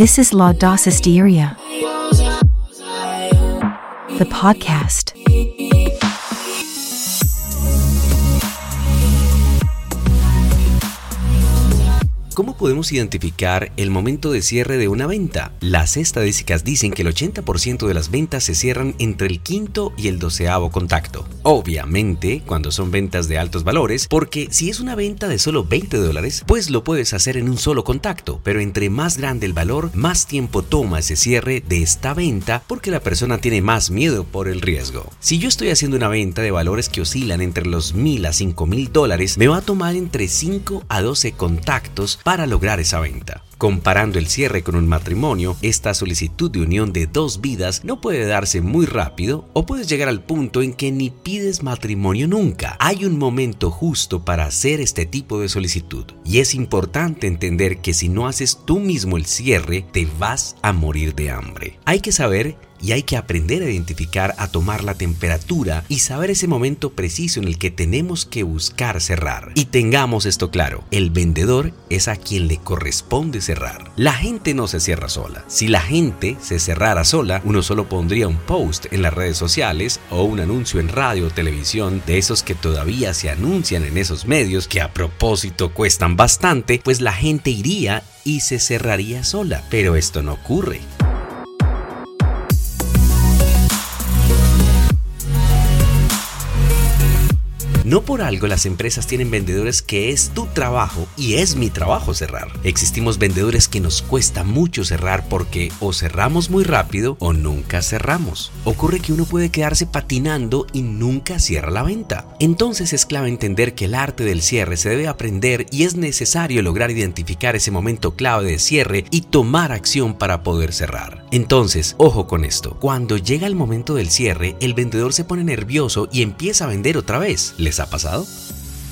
This is La Dosisteria, the podcast. ¿Cómo podemos identificar el momento de cierre de una venta? Las estadísticas dicen que el 80% de las ventas se cierran entre el quinto y el doceavo contacto. Obviamente, cuando son ventas de altos valores, porque si es una venta de solo 20 dólares, pues lo puedes hacer en un solo contacto, pero entre más grande el valor, más tiempo toma ese cierre de esta venta porque la persona tiene más miedo por el riesgo. Si yo estoy haciendo una venta de valores que oscilan entre los 1000 a 5000 dólares, me va a tomar entre 5 a 12 contactos lograr esa venta. Comparando el cierre con un matrimonio, esta solicitud de unión de dos vidas no puede darse muy rápido o puedes llegar al punto en que ni pides matrimonio nunca. Hay un momento justo para hacer este tipo de solicitud y es importante entender que si no haces tú mismo el cierre, te vas a morir de hambre. Hay que saber y hay que aprender a identificar, a tomar la temperatura y saber ese momento preciso en el que tenemos que buscar cerrar. Y tengamos esto claro, el vendedor es a quien le corresponde La gente no se cierra sola. Si la gente se cerrara sola, uno solo pondría un post en las redes sociales o un anuncio en radio o televisión de esos que todavía se anuncian en esos medios que a propósito cuestan bastante, pues la gente iría y se cerraría sola. Pero esto no ocurre. No por algo las empresas tienen vendedores que es tu trabajo y es mi trabajo cerrar. Existimos vendedores que nos cuesta mucho cerrar porque o cerramos muy rápido o nunca cerramos. Ocurre que uno puede quedarse patinando y nunca cierra la venta. Entonces es clave entender que el arte del cierre se debe aprender y es necesario lograr identificar ese momento clave de cierre y tomar acción para poder cerrar. Entonces, ojo con esto. Cuando llega el momento del cierre, el vendedor se pone nervioso y empieza a vender otra vez. ¿Les ha pasado?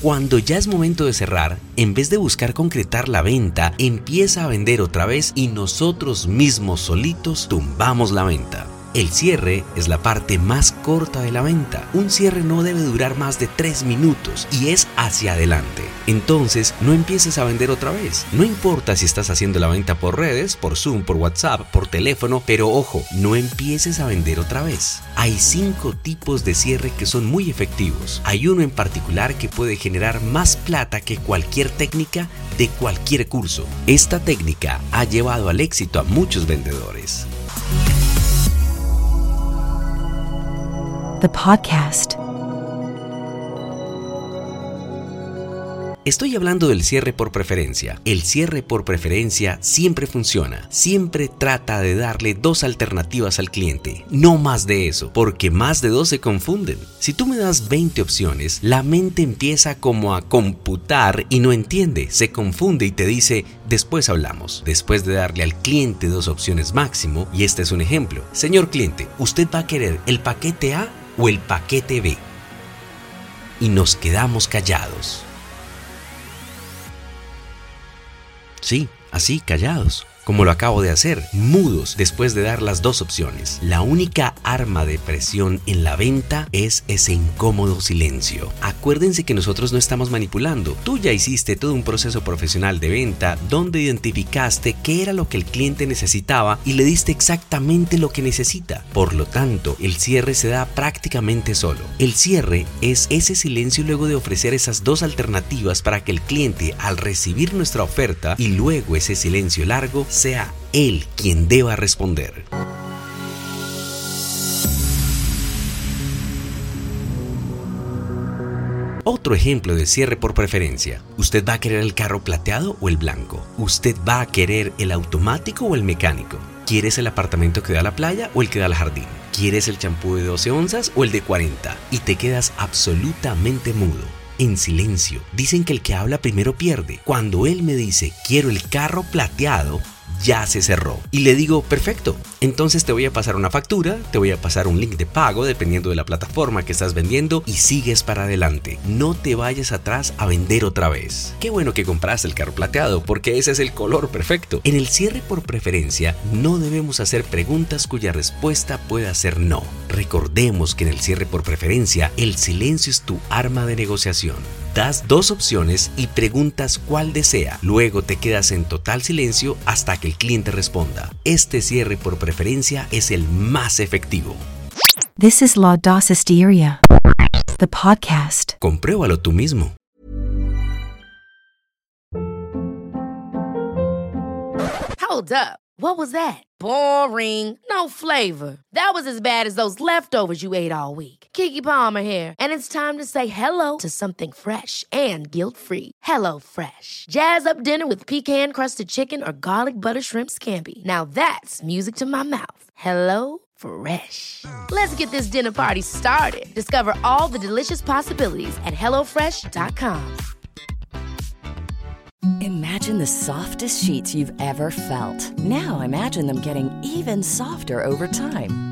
Cuando ya es momento de cerrar, en vez de buscar concretar la venta, empieza a vender otra vez y nosotros mismos solitos tumbamos la venta. El cierre es la parte más corta de la venta. Un cierre no debe durar más de 3 minutos y es hacia adelante. Entonces, no empieces a vender otra vez. No importa si estás haciendo la venta por redes, por Zoom, por WhatsApp, por teléfono, pero ojo, no empieces a vender otra vez. Hay 5 tipos de cierre que son muy efectivos. Hay uno en particular que puede generar más plata que cualquier técnica de cualquier curso. Esta técnica ha llevado al éxito a muchos vendedores. Podcast. Estoy hablando del cierre por preferencia. El cierre por preferencia siempre funciona. Siempre trata de darle dos alternativas al cliente. No más de eso, porque más de dos se confunden. Si tú me das 20 opciones, la mente empieza como a computar y no entiende, se confunde y te dice, después hablamos. Después de darle al cliente dos opciones máximo, y este es un ejemplo. Señor cliente, ¿usted va a querer el paquete A o el paquete B? Y nos quedamos callados. Sí, así, callados. Como lo acabo de hacer, mudos después de dar las dos opciones. La única arma de presión en la venta es ese incómodo silencio. Acuérdense que nosotros no estamos manipulando. Tú ya hiciste todo un proceso profesional de venta donde identificaste qué era lo que el cliente necesitaba y le diste exactamente lo que necesita. Por lo tanto, el cierre se da prácticamente solo. El cierre es ese silencio luego de ofrecer esas dos alternativas para que el cliente al recibir nuestra oferta y luego ese silencio largo sea él quien deba responder. Otro ejemplo de cierre por preferencia. ¿Usted va a querer el carro plateado o el blanco? ¿Usted va a querer el automático o el mecánico? ¿Quieres el apartamento que da a la playa o el que da al jardín? ¿Quieres el champú de 12 onzas o el de 40? Y te quedas absolutamente mudo. En silencio. Dicen que el que habla primero pierde. Cuando él me dice quiero el carro plateado, ya se cerró. Y le digo, perfecto, entonces te voy a pasar una factura, te voy a pasar un link de pago dependiendo de la plataforma que estás vendiendo y sigues para adelante. No te vayas atrás a vender otra vez. Qué bueno que compraste el carro plateado porque ese es el color perfecto. En el cierre por preferencia no debemos hacer preguntas cuya respuesta pueda ser no. Recordemos que en el cierre por preferencia el silencio es tu arma de negociación. Das dos opciones y preguntas cuál desea. Luego te quedas en total silencio hasta que el cliente responda. Este cierre por preferencia es el más efectivo. This is La Dosis Diaria, the podcast. Compruébalo tú mismo. Hold up. What was that? Boring. No flavor. That was as bad as those leftovers you ate all week. Kiki Palmer here, and it's time to say hello to something fresh and guilt-free. Hello Fresh. Jazz up dinner with pecan-crusted chicken or garlic butter shrimp scampi. Now that's music to my mouth. Hello Fresh. Let's get this dinner party started. Discover all the delicious possibilities at hellofresh.com. Imagine the softest sheets you've ever felt. Now imagine them getting even softer over time.